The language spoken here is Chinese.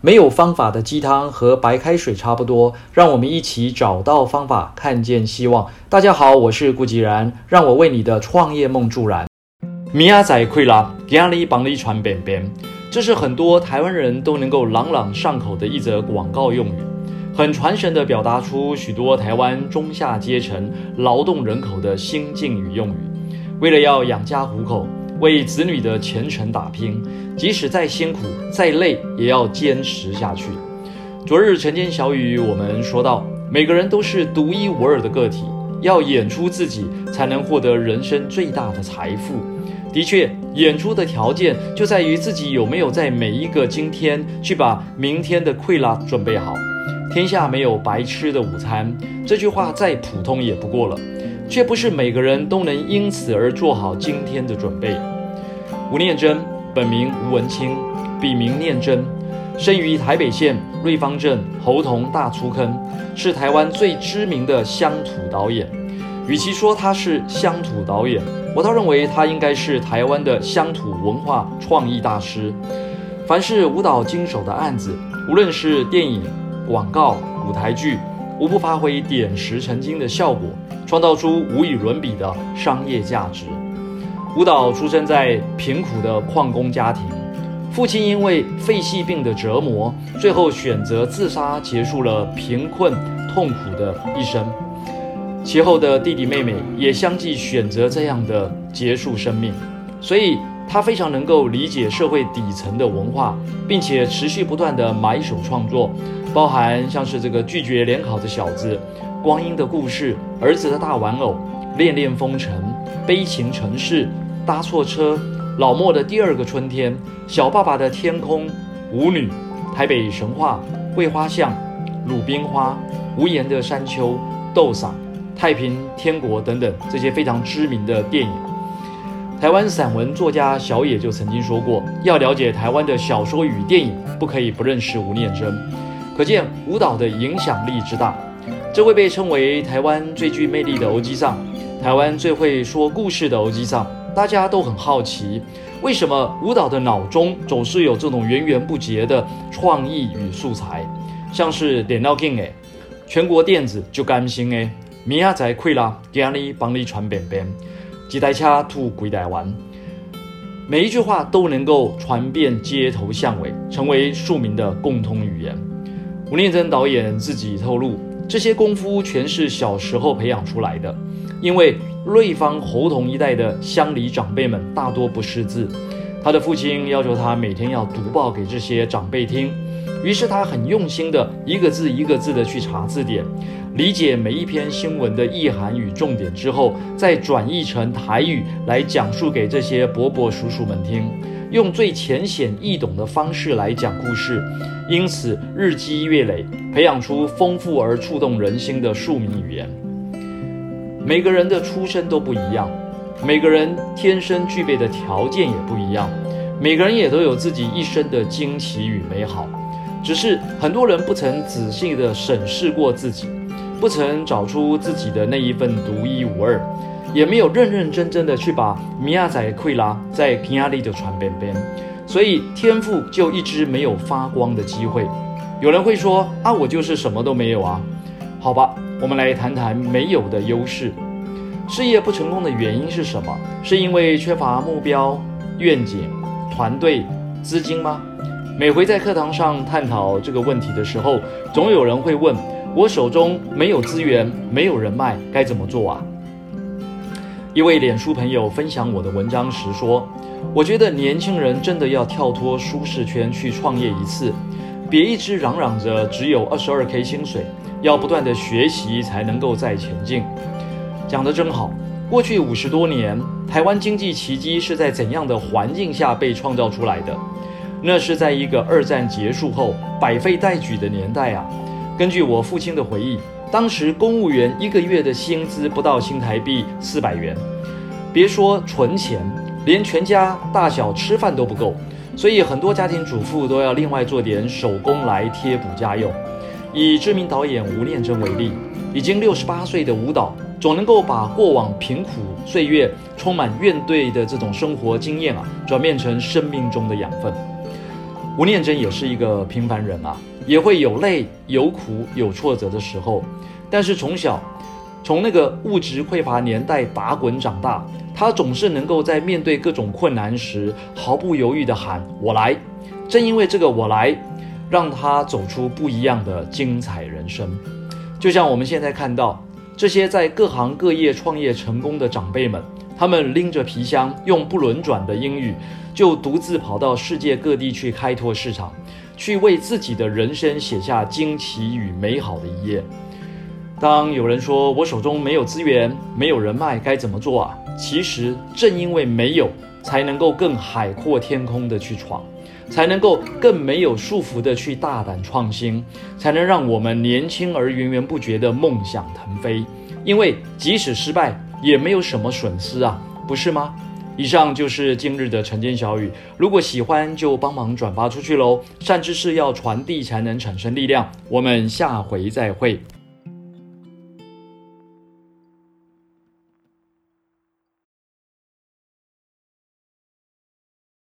没有方法的鸡汤和白开水差不多，让我们一起找到方法，看见希望。大家好，我是顾吉然，让我为你的创业梦助燃。米亚仔溃啦，给你帮你传便便，这是很多台湾人都能够朗朗上口的一则广告用语，很传神的表达出许多台湾中下阶层劳动人口的心境与用语。为了要养家糊口。为子女的前程打拼，即使再辛苦再累，也要坚持下去。昨日晨间小语，我们说到，每个人都是独一无二的个体，要演出自己，才能获得人生最大的财富。的确，演出的条件就在于自己有没有在每一个今天去把明天的溃拉准备好。天下没有白吃的午餐，这句话再普通也不过了。却不是每个人都能因此而做好今天的准备。吴念真，本名吴文清，笔名念真，生于台北县瑞芳镇猴硐大粗坑，是台湾最知名的乡土导演。与其说他是乡土导演，我倒认为他应该是台湾的乡土文化创意大师。凡是舞蹈经手的案子，无论是电影、广告、舞台剧，无不发挥点石成金的效果。创造出无与伦比的商业价值。舞蹈出生在贫苦的矿工家庭，父亲因为肺气病的折磨，最后选择自杀，结束了贫困痛苦的一生。其后的弟弟妹妹也相继选择这样的结束生命，所以他非常能够理解社会底层的文化，并且持续不断的埋首创作，包含像是这个拒绝联考的小子。光阴的故事，儿子的大玩偶，恋恋风尘，悲情城市，搭错车，老莫的第二个春天，小爸爸的天空，舞女，台北神话，桂花巷，鲁冰花，无言的山丘，豆嗓，太平天国等等这些非常知名的电影。台湾散文作家小野就曾经说过，要了解台湾的小说与电影，不可以不认识吴念真，可见舞蹈的影响力之大。这位被称为台湾最具魅力的欧基上，台湾最会说故事的欧基上，大家都很好奇，为什么舞蹈的脑中总是有这种源源不绝的创意与素材？像是点到 king 哎，全国电子就甘心哎，米亚仔溃啦，给你帮你传便便，几台车吐归台湾，每一句话都能够传遍街头巷尾，成为庶民的共通语言。吴念真导演自己透露。这些功夫全是小时候培养出来的，因为瑞芳侯同一带的乡里长辈们大多不识字，他的父亲要求他每天要读报给这些长辈听，于是他很用心的一个字一个字的去查字典，理解每一篇新闻的意涵与重点之后，再转译成台语来讲述给这些伯伯叔叔们听。用最浅显易懂的方式来讲故事，因此日积月累，培养出丰富而触动人心的庶民语言。每个人的出身都不一样，每个人天生具备的条件也不一样，每个人也都有自己一生的惊奇与美好。只是很多人不曾仔细的审视过自己，不曾找出自己的那一份独一无二。也没有认认真真的去把米亚仔溃拉在平亚里的船边边，所以天赋就一直没有发光的机会。有人会说啊，我就是什么都没有啊。好吧，我们来谈谈没有的优势。事业不成功的原因是什么？是因为缺乏目标、愿景、团队、资金吗？每回在课堂上探讨这个问题的时候，总有人会问我手中没有资源、没有人脉，该怎么做啊？一位脸书朋友分享我的文章时说：“我觉得年轻人真的要跳脱舒适圈去创业一次，别一直嚷嚷着只有二十二 k 薪水，要不断的学习才能够再前进。”讲得真好。过去五十多年，台湾经济奇迹是在怎样的环境下被创造出来的？那是在一个二战结束后百废待举的年代啊。根据我父亲的回忆。当时公务员一个月的薪资不到新台币四百元，别说存钱，连全家大小吃饭都不够，所以很多家庭主妇都要另外做点手工来贴补家用。以知名导演吴念真为例，已经六十八岁的舞蹈，总能够把过往贫苦岁月、充满怨怼的这种生活经验啊，转变成生命中的养分。吴念真也是一个平凡人啊，也会有累、有苦、有挫折的时候。但是从小，从那个物质匮乏年代打滚长大，他总是能够在面对各种困难时毫不犹豫地喊“我来”。正因为这个“我来”，让他走出不一样的精彩人生。就像我们现在看到这些在各行各业创业成功的长辈们，他们拎着皮箱，用不轮转的英语，就独自跑到世界各地去开拓市场，去为自己的人生写下惊奇与美好的一页。当有人说我手中没有资源、没有人脉，该怎么做啊？其实正因为没有，才能够更海阔天空的去闯，才能够更没有束缚的去大胆创新，才能让我们年轻而源源不绝的梦想腾飞。因为即使失败，也没有什么损失啊，不是吗？以上就是今日的晨间小语，如果喜欢就帮忙转发出去喽。善知识要传递才能产生力量。我们下回再会。